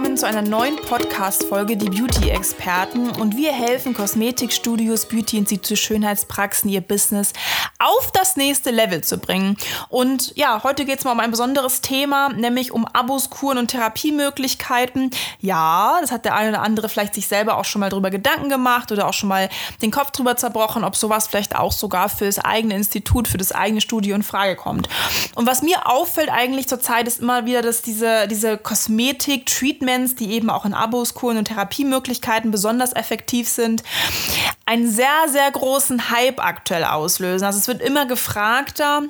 willkommen zu einer neuen Podcast-Folge Die Beauty-Experten. Und wir helfen Kosmetikstudios, Beauty-Institute, Schönheitspraxen, ihr Business auf das nächste Level zu bringen. Und ja, heute geht es mal um ein besonderes Thema, nämlich um Abos, Kuren und Therapiemöglichkeiten. Ja, das hat der eine oder andere vielleicht sich selber auch schon mal drüber Gedanken gemacht oder auch schon mal den Kopf drüber zerbrochen, ob sowas vielleicht auch sogar für das eigene Institut, für das eigene Studio in Frage kommt. Und was mir auffällt eigentlich zurzeit ist immer wieder, dass diese, diese Kosmetik-Treatment Treatments, die eben auch in Abos, Kuren und Therapiemöglichkeiten besonders effektiv sind, einen sehr, sehr großen Hype aktuell auslösen. Also es wird immer gefragter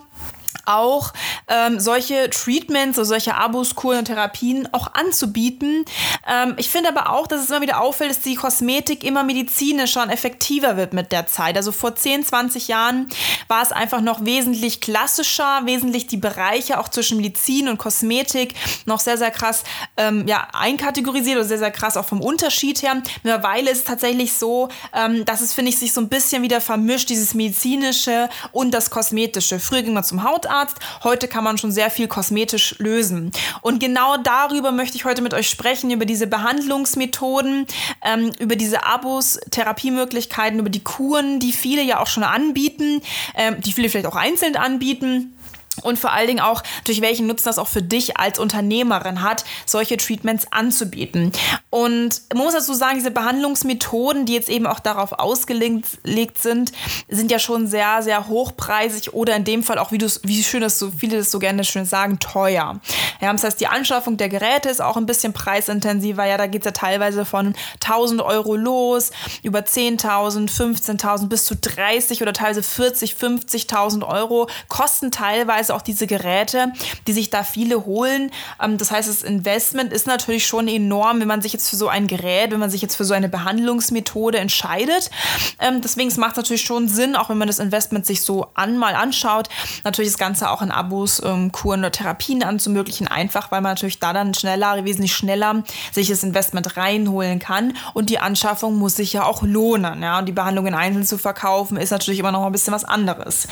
auch ähm, solche Treatments, also solche Abos, Kuren und Therapien auch anzubieten. Ähm, ich finde aber auch, dass es immer wieder auffällt, dass die Kosmetik immer medizinischer und effektiver wird mit der Zeit. Also vor 10, 20 Jahren war es einfach noch wesentlich klassischer, wesentlich die Bereiche auch zwischen Medizin und Kosmetik noch sehr, sehr krass ähm, ja, einkategorisiert oder sehr, sehr krass auch vom Unterschied her. Mittlerweile ist es tatsächlich so, ähm, dass es, finde ich, sich so ein bisschen wieder vermischt, dieses medizinische und das kosmetische. Früher ging man zum Hautarzt, Zahnarzt. Heute kann man schon sehr viel kosmetisch lösen. Und genau darüber möchte ich heute mit euch sprechen, über diese Behandlungsmethoden, ähm, über diese Abos, Therapiemöglichkeiten, über die Kuren, die viele ja auch schon anbieten, ähm, die viele vielleicht auch einzeln anbieten und vor allen Dingen auch, durch welchen Nutzen das auch für dich als Unternehmerin hat, solche Treatments anzubieten. Und man muss dazu sagen, diese Behandlungsmethoden, die jetzt eben auch darauf ausgelegt sind, sind ja schon sehr, sehr hochpreisig oder in dem Fall auch, wie, wie schön das so viele das so gerne schön sagen, teuer. Ja, das heißt, die Anschaffung der Geräte ist auch ein bisschen preisintensiver. Ja, da geht es ja teilweise von 1000 Euro los, über 10.000, 15.000 bis zu 30 oder teilweise 40, 50.000 Euro kosten teilweise auch diese Geräte, die sich da viele holen. Ähm, das heißt, das Investment ist natürlich schon enorm, wenn man sich jetzt für so ein Gerät, wenn man sich jetzt für so eine Behandlungsmethode entscheidet. Ähm, deswegen macht es natürlich schon Sinn, auch wenn man das Investment sich so an, mal anschaut, natürlich das Ganze auch in Abos, ähm, Kuren oder Therapien anzumöglichen, einfach weil man natürlich da dann schneller, wesentlich schneller sich das Investment reinholen kann und die Anschaffung muss sich ja auch lohnen. Ja? Und die Behandlungen einzeln zu verkaufen ist natürlich immer noch ein bisschen was anderes.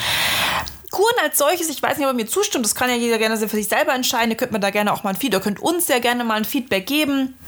Kuren als solches, ich weiß nicht, ob ihr mir zustimmt, das kann ja jeder gerne für sich selber entscheiden. Ihr könnt mir da gerne auch mal ein Feedback, ihr könnt uns sehr gerne mal ein Feedback geben.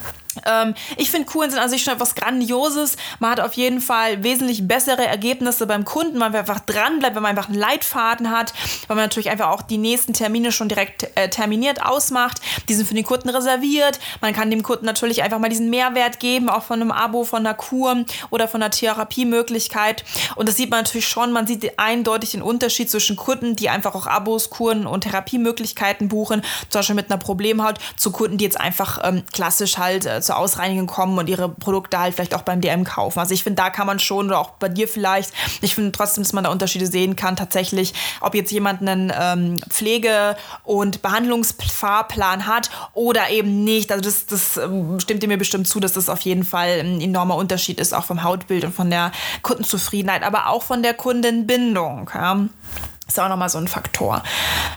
Ähm, ich finde, Kuren sind an sich schon etwas Grandioses. Man hat auf jeden Fall wesentlich bessere Ergebnisse beim Kunden, weil man einfach dranbleibt, wenn man einfach einen Leitfaden hat, weil man natürlich einfach auch die nächsten Termine schon direkt äh, terminiert ausmacht. Die sind für den Kunden reserviert. Man kann dem Kunden natürlich einfach mal diesen Mehrwert geben, auch von einem Abo, von einer Kur oder von einer Therapiemöglichkeit. Und das sieht man natürlich schon. Man sieht eindeutig den Unterschied zwischen Kunden, die einfach auch Abos, Kuren und Therapiemöglichkeiten buchen, zum Beispiel mit einer Problemhaut, zu Kunden, die jetzt einfach ähm, klassisch halt äh, zur Ausreinigung kommen und ihre Produkte halt vielleicht auch beim DM kaufen. Also ich finde, da kann man schon oder auch bei dir vielleicht, ich finde trotzdem, dass man da Unterschiede sehen kann, tatsächlich, ob jetzt jemand einen ähm, Pflege- und Behandlungsfahrplan hat oder eben nicht. Also das, das ähm, stimmt dir mir bestimmt zu, dass das auf jeden Fall ein enormer Unterschied ist, auch vom Hautbild und von der Kundenzufriedenheit, aber auch von der Kundenbindung. Ja. Ist auch nochmal so ein Faktor.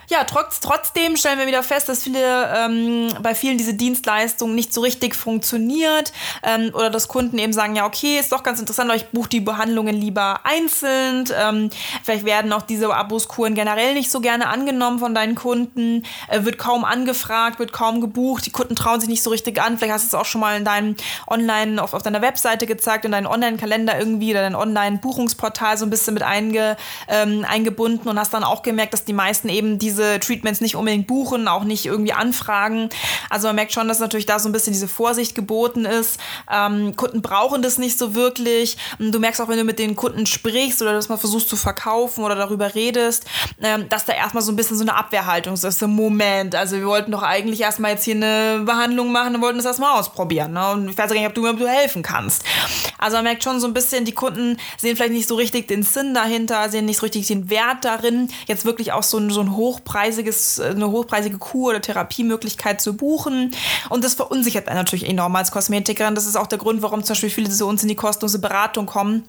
Ja, trotz, trotzdem stellen wir wieder fest, dass viele, ähm, bei vielen diese Dienstleistung nicht so richtig funktioniert ähm, oder dass Kunden eben sagen, ja, okay, ist doch ganz interessant, aber ich buche die Behandlungen lieber einzeln. Ähm, vielleicht werden auch diese Aboskuren generell nicht so gerne angenommen von deinen Kunden, äh, wird kaum angefragt, wird kaum gebucht, die Kunden trauen sich nicht so richtig an. Vielleicht hast du es auch schon mal in deinem Online, auf, auf deiner Webseite gezeigt, in deinen Online-Kalender irgendwie oder dein Online-Buchungsportal so ein bisschen mit einge, ähm, eingebunden und hast dann auch gemerkt, dass die meisten eben diese Treatments nicht unbedingt buchen, auch nicht irgendwie anfragen. Also man merkt schon, dass natürlich da so ein bisschen diese Vorsicht geboten ist. Ähm, Kunden brauchen das nicht so wirklich. Du merkst auch, wenn du mit den Kunden sprichst oder das mal versuchst zu verkaufen oder darüber redest, ähm, dass da erstmal so ein bisschen so eine Abwehrhaltung ist. So, Moment, also wir wollten doch eigentlich erstmal jetzt hier eine Behandlung machen und wollten das erstmal ausprobieren. Ne? Und ich weiß gar nicht, ob du mir helfen kannst. Also man merkt schon so ein bisschen, die Kunden sehen vielleicht nicht so richtig den Sinn dahinter, sehen nicht so richtig den Wert darin, drin, jetzt wirklich auch so ein, so ein hochpreisiges, eine hochpreisige Kur oder Therapiemöglichkeit zu buchen. Und das verunsichert einen natürlich enorm als Kosmetikerin. Das ist auch der Grund, warum zum Beispiel viele zu uns in die kostenlose Beratung kommen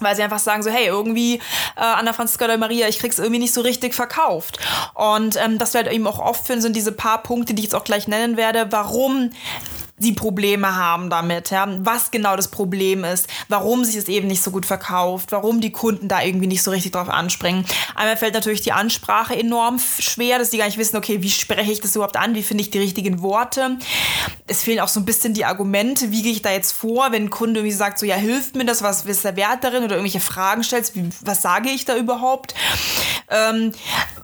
weil sie einfach sagen so, hey, irgendwie äh, Anna Franziska oder Maria, ich krieg's irgendwie nicht so richtig verkauft. Und ähm, das wir halt eben auch oft finden, sind diese paar Punkte, die ich jetzt auch gleich nennen werde, warum die Probleme haben damit, ja, was genau das Problem ist, warum sich es eben nicht so gut verkauft, warum die Kunden da irgendwie nicht so richtig drauf anspringen. Einmal fällt natürlich die Ansprache enorm schwer, dass die gar nicht wissen, okay, wie spreche ich das überhaupt an, wie finde ich die richtigen Worte. Es fehlen auch so ein bisschen die Argumente, wie gehe ich da jetzt vor, wenn ein Kunde irgendwie sagt, so ja, hilft mir das, was ist der Wert darin oder irgendwelche Fragen stellst, wie, was sage ich da überhaupt? Ähm,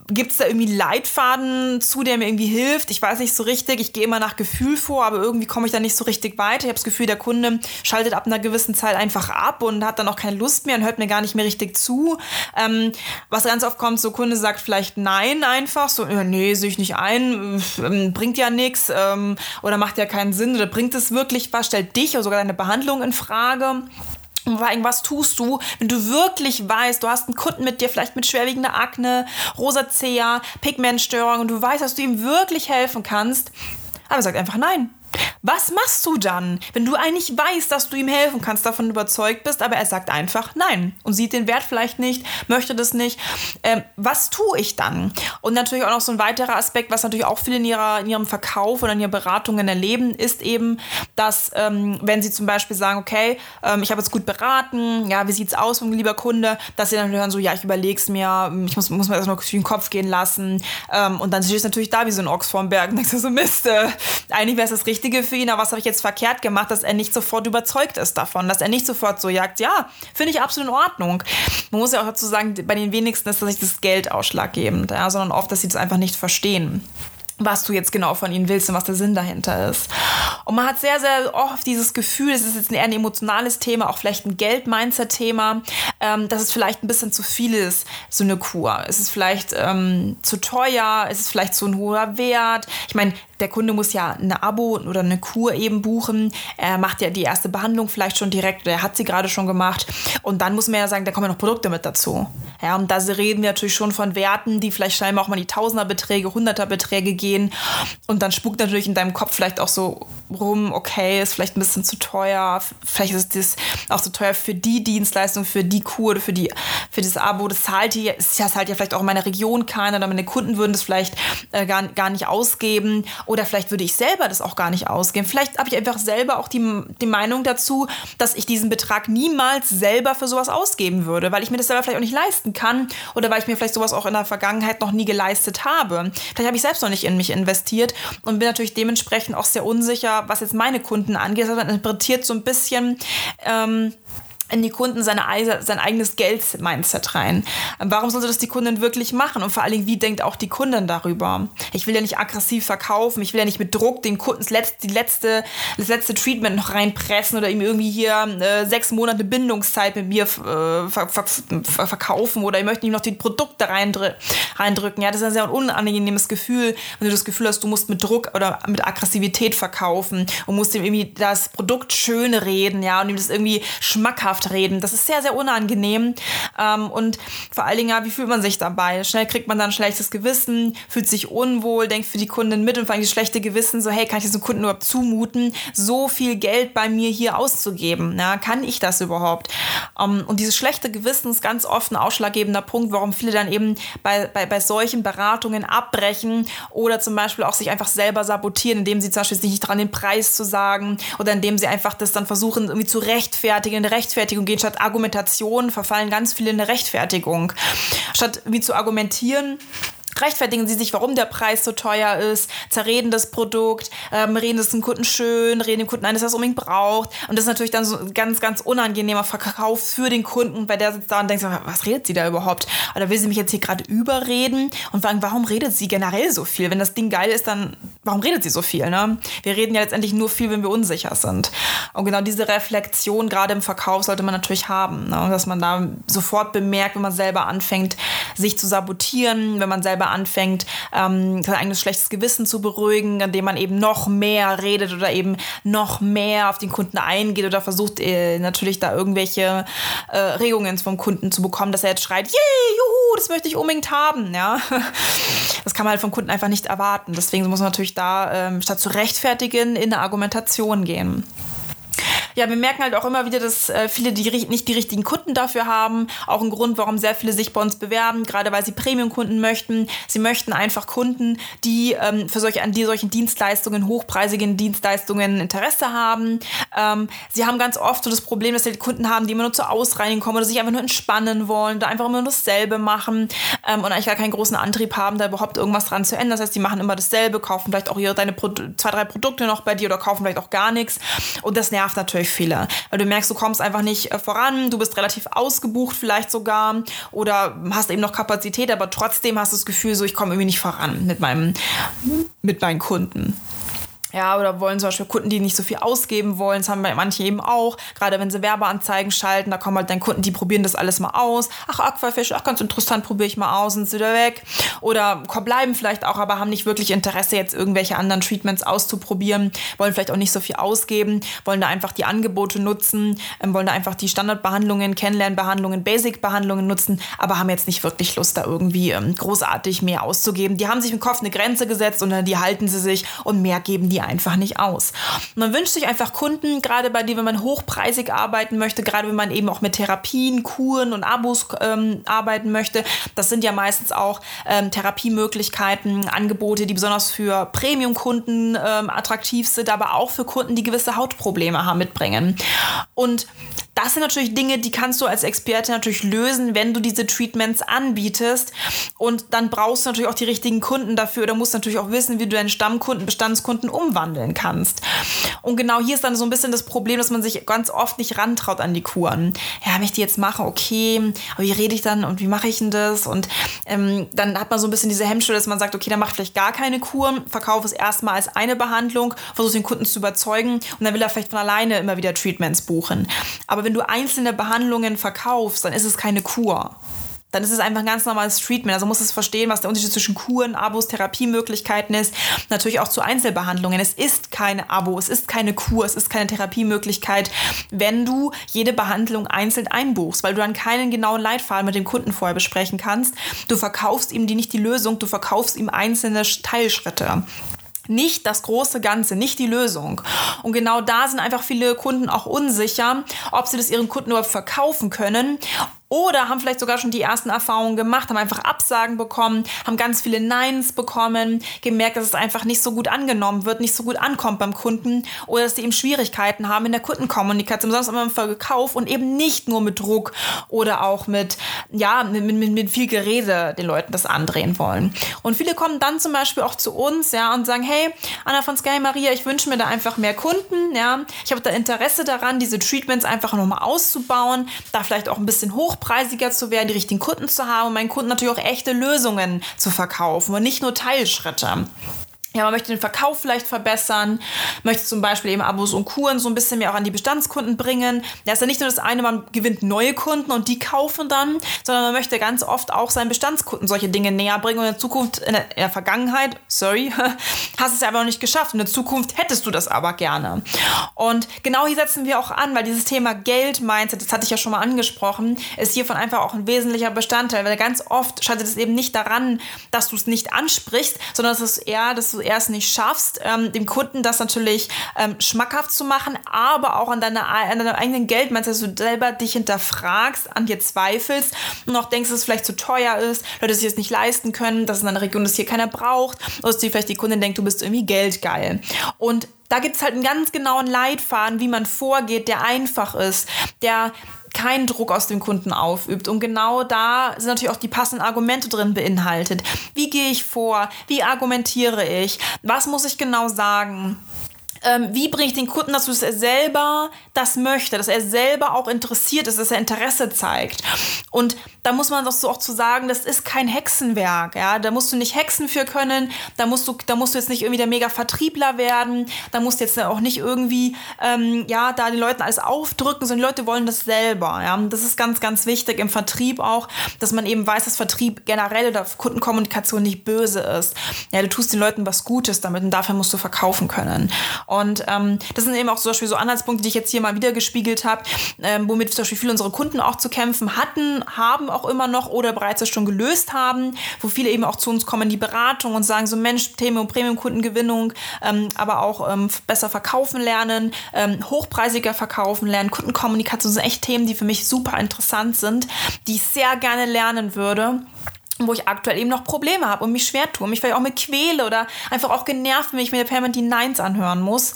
Gibt es da irgendwie Leitfaden zu, der mir irgendwie hilft? Ich weiß nicht so richtig, ich gehe immer nach Gefühl vor, aber irgendwie komme ich da nicht so richtig weiter. Ich habe das Gefühl, der Kunde schaltet ab einer gewissen Zeit einfach ab und hat dann auch keine Lust mehr und hört mir gar nicht mehr richtig zu. Ähm, was ganz oft kommt, so Kunde sagt vielleicht Nein einfach, so, nee, sehe ich nicht ein, ähm, bringt ja nichts ähm, oder macht ja keinen Sinn oder bringt es wirklich was, stellt dich oder sogar deine Behandlung in Frage. Was tust du, wenn du wirklich weißt, du hast einen Kunden mit dir, vielleicht mit schwerwiegender Akne, Rosacea, Pigmentstörung und du weißt, dass du ihm wirklich helfen kannst, aber sag einfach nein. Was machst du dann, wenn du eigentlich weißt, dass du ihm helfen kannst, davon überzeugt bist, aber er sagt einfach nein und sieht den Wert vielleicht nicht, möchte das nicht? Ähm, was tue ich dann? Und natürlich auch noch so ein weiterer Aspekt, was natürlich auch viele in, ihrer, in ihrem Verkauf oder in ihren Beratungen erleben, ist eben, dass ähm, wenn sie zum Beispiel sagen, okay, ähm, ich habe jetzt gut beraten, ja, wie sieht's aus, mein lieber Kunde, dass sie dann hören so, ja, ich überleg's mir, ich muss, muss mir das noch durch den Kopf gehen lassen ähm, und dann stehst du natürlich da wie so ein Ochs vorm Berg und denkst du so, Mist, äh, eigentlich wäre es das Richtige für ihn, aber was habe ich jetzt verkehrt gemacht, dass er nicht sofort überzeugt ist davon, dass er nicht sofort so jagt, ja, finde ich absolut in Ordnung. Man muss ja auch dazu sagen, bei den wenigsten ist das nicht das Geld ausschlaggebend, ja, sondern oft, dass sie das einfach nicht verstehen was du jetzt genau von ihnen willst und was der Sinn dahinter ist. Und man hat sehr, sehr oft dieses Gefühl, es ist jetzt eher ein emotionales Thema, auch vielleicht ein Geld-Mindset-Thema, ähm, dass es vielleicht ein bisschen zu viel ist, so eine Kur. Es ist vielleicht ähm, zu teuer, es ist vielleicht so ein hoher Wert. Ich meine, der Kunde muss ja eine Abo oder eine Kur eben buchen. Er macht ja die erste Behandlung vielleicht schon direkt oder er hat sie gerade schon gemacht. Und dann muss man ja sagen, da kommen ja noch Produkte mit dazu. Ja, und da reden wir natürlich schon von Werten, die vielleicht scheinbar auch mal die Tausenderbeträge, Hunderterbeträge gehen. Und dann spukt natürlich in deinem Kopf vielleicht auch so rum, okay, ist vielleicht ein bisschen zu teuer. Vielleicht ist das auch zu teuer für die Dienstleistung, für die Kur, für, die, für das Abo. Das zahlt hier, ja halt ja vielleicht auch in meiner Region keiner oder meine Kunden würden das vielleicht äh, gar, gar nicht ausgeben. Oder vielleicht würde ich selber das auch gar nicht ausgeben. Vielleicht habe ich einfach selber auch die, die Meinung dazu, dass ich diesen Betrag niemals selber für sowas ausgeben würde, weil ich mir das selber vielleicht auch nicht leisten kann oder weil ich mir vielleicht sowas auch in der Vergangenheit noch nie geleistet habe. Vielleicht habe ich selbst noch nicht in mich investiert und bin natürlich dementsprechend auch sehr unsicher, was jetzt meine Kunden angeht. Also man interpretiert so ein bisschen. Ähm, in die Kunden seine, sein eigenes Geld-Mindset rein. Warum sollte das die Kundin wirklich machen? Und vor allen Dingen, wie denkt auch die Kundin darüber? Ich will ja nicht aggressiv verkaufen, ich will ja nicht mit Druck den Kunden das letzte, die letzte, das letzte Treatment noch reinpressen oder ihm irgendwie hier äh, sechs Monate Bindungszeit mit mir äh, ver ver ver verkaufen oder ich möchte ihm noch die Produkte reindrü reindrücken. Ja, das ist ein sehr unangenehmes Gefühl, wenn du das Gefühl hast, du musst mit Druck oder mit Aggressivität verkaufen und musst ihm irgendwie das Produkt schön reden, ja, und ihm das irgendwie schmackhaft ernsthaft reden. Das ist sehr, sehr unangenehm. Ähm, und vor allen Dingen, ja, wie fühlt man sich dabei? Schnell kriegt man dann ein schlechtes Gewissen, fühlt sich unwohl, denkt für die Kundin mit und vor allem das schlechte Gewissen, so, hey, kann ich das dem Kunden überhaupt zumuten, so viel Geld bei mir hier auszugeben? Ja, kann ich das überhaupt? Ähm, und dieses schlechte Gewissen ist ganz oft ein ausschlaggebender Punkt, warum viele dann eben bei, bei, bei solchen Beratungen abbrechen oder zum Beispiel auch sich einfach selber sabotieren, indem sie zum Beispiel nicht dran den Preis zu sagen oder indem sie einfach das dann versuchen, irgendwie zu rechtfertigen, eine Rechtfertigung gehen. Statt Argumentation verfallen ganz viele in eine Rechtfertigung. Statt wie zu argumentieren, rechtfertigen sie sich, warum der Preis so teuer ist, zerreden das Produkt, ähm, reden es dem Kunden schön, reden dem Kunden ein, dass er es unbedingt braucht. Und das ist natürlich dann so ein ganz, ganz unangenehmer Verkauf für den Kunden, weil der sitzt da und denkt, was redet sie da überhaupt? Oder will sie mich jetzt hier gerade überreden? Und fragen, warum redet sie generell so viel? Wenn das Ding geil ist, dann warum redet sie so viel? Ne? Wir reden ja letztendlich nur viel, wenn wir unsicher sind. Und genau diese Reflexion gerade im Verkauf sollte man natürlich haben, ne? dass man da sofort bemerkt, wenn man selber anfängt, sich zu sabotieren, wenn man selber anfängt, ähm, sein eigenes schlechtes Gewissen zu beruhigen, indem man eben noch mehr redet oder eben noch mehr auf den Kunden eingeht oder versucht äh, natürlich da irgendwelche äh, Regungen vom Kunden zu bekommen, dass er jetzt schreit, yay, juhu, das möchte ich unbedingt haben, ja. Das kann man halt vom Kunden einfach nicht erwarten. Deswegen muss man natürlich da ähm, statt zu rechtfertigen in eine Argumentation gehen ja, wir merken halt auch immer wieder, dass äh, viele die, nicht die richtigen Kunden dafür haben. Auch ein Grund, warum sehr viele sich bei uns bewerben, gerade weil sie Premium-Kunden möchten. Sie möchten einfach Kunden, die ähm, für solche, an die solchen Dienstleistungen, hochpreisigen Dienstleistungen Interesse haben. Ähm, sie haben ganz oft so das Problem, dass sie Kunden haben, die immer nur zur Ausreinigung kommen oder sich einfach nur entspannen wollen oder einfach immer nur dasselbe machen ähm, und eigentlich gar keinen großen Antrieb haben, da überhaupt irgendwas dran zu ändern. Das heißt, die machen immer dasselbe, kaufen vielleicht auch ihre deine Pro zwei, drei Produkte noch bei dir oder kaufen vielleicht auch gar nichts. Und das nervt natürlich viele, weil du merkst, du kommst einfach nicht äh, voran, du bist relativ ausgebucht vielleicht sogar oder hast eben noch Kapazität, aber trotzdem hast du das Gefühl, so ich komme irgendwie nicht voran mit meinem mit meinen Kunden. Ja, oder wollen zum Beispiel Kunden, die nicht so viel ausgeben wollen. Das haben manche eben auch. Gerade wenn sie Werbeanzeigen schalten, da kommen halt dann Kunden, die probieren das alles mal aus. Ach, Aquafisch, ach, ganz interessant, probiere ich mal aus und sind wieder weg. Oder bleiben vielleicht auch, aber haben nicht wirklich Interesse, jetzt irgendwelche anderen Treatments auszuprobieren. Wollen vielleicht auch nicht so viel ausgeben. Wollen da einfach die Angebote nutzen. Ähm, wollen da einfach die Standardbehandlungen, Kennenlernbehandlungen, Basic-Behandlungen nutzen. Aber haben jetzt nicht wirklich Lust, da irgendwie ähm, großartig mehr auszugeben. Die haben sich im Kopf eine Grenze gesetzt und dann die halten sie sich und mehr geben die einfach nicht aus. man wünscht sich einfach Kunden, gerade bei denen, wenn man hochpreisig arbeiten möchte, gerade wenn man eben auch mit Therapien, Kuren und Abos ähm, arbeiten möchte. Das sind ja meistens auch ähm, Therapiemöglichkeiten, Angebote, die besonders für Premium-Kunden ähm, attraktiv sind, aber auch für Kunden, die gewisse Hautprobleme haben, mitbringen. Und das sind natürlich Dinge, die kannst du als Experte natürlich lösen, wenn du diese Treatments anbietest. Und dann brauchst du natürlich auch die richtigen Kunden dafür. Oder musst natürlich auch wissen, wie du deinen Stammkunden, Bestandskunden umwandeln kannst. Und genau hier ist dann so ein bisschen das Problem, dass man sich ganz oft nicht rantraut an die Kuren. Ja, wenn ich die jetzt mache, okay, aber wie rede ich dann und wie mache ich denn das? Und ähm, dann hat man so ein bisschen diese Hemmschwelle, dass man sagt, okay, dann mache ich vielleicht gar keine Kuren, verkaufe es erstmal als eine Behandlung, versuche den Kunden zu überzeugen und dann will er vielleicht von alleine immer wieder Treatments buchen. Aber wenn du einzelne Behandlungen verkaufst, dann ist es keine Kur. Dann ist es einfach ein ganz normales Treatment. Also musst du verstehen, was der Unterschied zwischen Kuren, Abos, Therapiemöglichkeiten ist. Natürlich auch zu Einzelbehandlungen. Es ist keine Abo, es ist keine Kur, es ist keine Therapiemöglichkeit, wenn du jede Behandlung einzeln einbuchst, weil du dann keinen genauen Leitfaden mit dem Kunden vorher besprechen kannst. Du verkaufst ihm die nicht die Lösung, du verkaufst ihm einzelne Teilschritte nicht das große Ganze, nicht die Lösung. Und genau da sind einfach viele Kunden auch unsicher, ob sie das ihren Kunden überhaupt verkaufen können oder haben vielleicht sogar schon die ersten Erfahrungen gemacht, haben einfach Absagen bekommen, haben ganz viele Neins bekommen, gemerkt, dass es einfach nicht so gut angenommen wird, nicht so gut ankommt beim Kunden oder dass sie eben Schwierigkeiten haben in der Kundenkommunikation, besonders immer im Verkauf und eben nicht nur mit Druck oder auch mit, ja, mit, mit, mit viel Gerede den Leuten das andrehen wollen. Und viele kommen dann zum Beispiel auch zu uns, ja, und sagen, hey, Anna von Sky Maria, ich wünsche mir da einfach mehr Kunden, ja, ich habe da Interesse daran, diese Treatments einfach nochmal auszubauen, da vielleicht auch ein bisschen hoch hochpreisiger zu werden, die richtigen Kunden zu haben und meinen Kunden natürlich auch echte Lösungen zu verkaufen und nicht nur Teilschritte. Ja, man möchte den Verkauf vielleicht verbessern, möchte zum Beispiel eben Abos und Kuren so ein bisschen mehr auch an die Bestandskunden bringen. Ja, ist ja nicht nur das eine, man gewinnt neue Kunden und die kaufen dann, sondern man möchte ganz oft auch seinen Bestandskunden solche Dinge näher bringen und in der Zukunft, in der, in der Vergangenheit, sorry, hast es ja aber noch nicht geschafft. In der Zukunft hättest du das aber gerne. Und genau hier setzen wir auch an, weil dieses Thema Geld-Mindset, das hatte ich ja schon mal angesprochen, ist hiervon einfach auch ein wesentlicher Bestandteil, weil ganz oft scheitert es eben nicht daran, dass du es nicht ansprichst, sondern es ist eher, dass du erst nicht schaffst, ähm, dem Kunden das natürlich ähm, schmackhaft zu machen, aber auch an, deiner, an deinem eigenen Geld meinst, dass du selber dich hinterfragst, an dir zweifelst und auch denkst, dass es vielleicht zu teuer ist, Leute sich es nicht leisten können, dass in einer Region das hier keiner braucht oder dass die vielleicht die Kundin denkt, du bist irgendwie geldgeil. Und da gibt es halt einen ganz genauen Leitfaden, wie man vorgeht, der einfach ist, der keinen Druck aus dem Kunden aufübt. Und genau da sind natürlich auch die passenden Argumente drin beinhaltet. Wie gehe ich vor? Wie argumentiere ich? Was muss ich genau sagen? Ähm, wie bringe ich den Kunden dazu, dass er selber das möchte, dass er selber auch interessiert ist, dass er Interesse zeigt. Und da muss man doch so auch zu sagen, das ist kein Hexenwerk, ja, da musst du nicht hexen für können, da musst du, da musst du jetzt nicht irgendwie der mega Vertriebler werden, da musst du jetzt auch nicht irgendwie, ähm, ja, da den Leuten alles aufdrücken, sondern die Leute wollen das selber, ja, das ist ganz, ganz wichtig im Vertrieb auch, dass man eben weiß, dass Vertrieb generell oder Kundenkommunikation nicht böse ist, ja, du tust den Leuten was Gutes damit und dafür musst du verkaufen können und ähm, das sind eben auch zum Beispiel so Anhaltspunkte, die ich jetzt hier mal wieder gespiegelt habe, ähm, womit zum Beispiel viele unsere Kunden auch zu kämpfen hatten, haben auch immer noch oder bereits schon gelöst haben, wo viele eben auch zu uns kommen die Beratung und sagen so Mensch, Themen und Premium-Kundengewinnung, ähm, aber auch ähm, besser verkaufen lernen, ähm, hochpreisiger verkaufen lernen, Kundenkommunikation sind echt Themen, die für mich super interessant sind, die ich sehr gerne lernen würde wo ich aktuell eben noch Probleme habe und mich schwer tue, mich vielleicht auch mit quäle oder einfach auch genervt, wenn ich mir permanent die Nines anhören muss.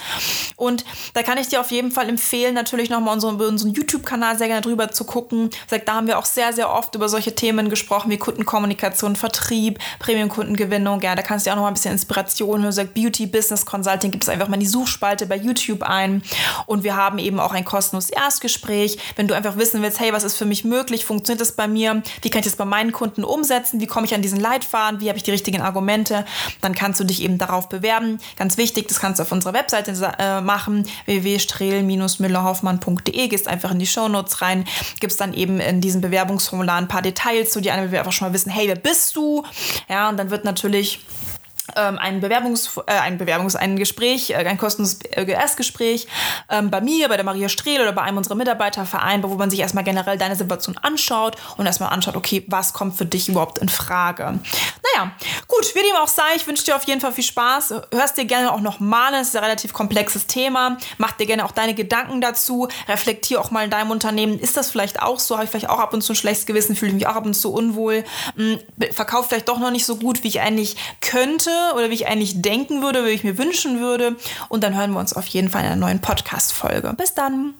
Und da kann ich dir auf jeden Fall empfehlen, natürlich nochmal unseren, unseren YouTube-Kanal sehr gerne drüber zu gucken. Da haben wir auch sehr, sehr oft über solche Themen gesprochen, wie Kundenkommunikation, Vertrieb, Premium-Kundengewinnung. Ja, da kannst du auch noch mal ein bisschen Inspiration hören. Sagt Beauty Business Consulting, gibt es einfach mal in die Suchspalte bei YouTube ein. Und wir haben eben auch ein kostenloses Erstgespräch. Wenn du einfach wissen willst, hey, was ist für mich möglich? Funktioniert das bei mir? Wie kann ich das bei meinen Kunden umsetzen? Umsetzen? Wie komme ich an diesen Leitfaden? Wie habe ich die richtigen Argumente? Dann kannst du dich eben darauf bewerben. Ganz wichtig, das kannst du auf unserer Webseite äh, machen, www.strehl-müllerhoffmann.de. Gehst einfach in die Shownotes rein, gibst dann eben in diesem Bewerbungsformular ein paar Details zu dir an, wir einfach schon mal wissen, hey, wer bist du? Ja, und dann wird natürlich ein Bewerbungs, äh, ein Bewerbungs, ein Gespräch, äh, ein kostenloses Erstgespräch ähm, bei mir, bei der Maria Strehl oder bei einem unserer Mitarbeiter vereinbart, wo man sich erstmal generell deine Situation anschaut und erstmal anschaut, okay, was kommt für dich überhaupt in Frage. Naja, gut, wie dem auch sei, ich wünsche dir auf jeden Fall viel Spaß. Hörst dir gerne auch noch mal, das ist ein relativ komplexes Thema. Mach dir gerne auch deine Gedanken dazu. Reflektier auch mal in deinem Unternehmen. Ist das vielleicht auch so? Habe ich vielleicht auch ab und zu ein schlechtes Gewissen? Fühle ich mich auch ab und zu unwohl? Hm, Verkaufe vielleicht doch noch nicht so gut, wie ich eigentlich könnte oder wie ich eigentlich denken würde, wie ich mir wünschen würde. Und dann hören wir uns auf jeden Fall in einer neuen Podcast-Folge. Bis dann!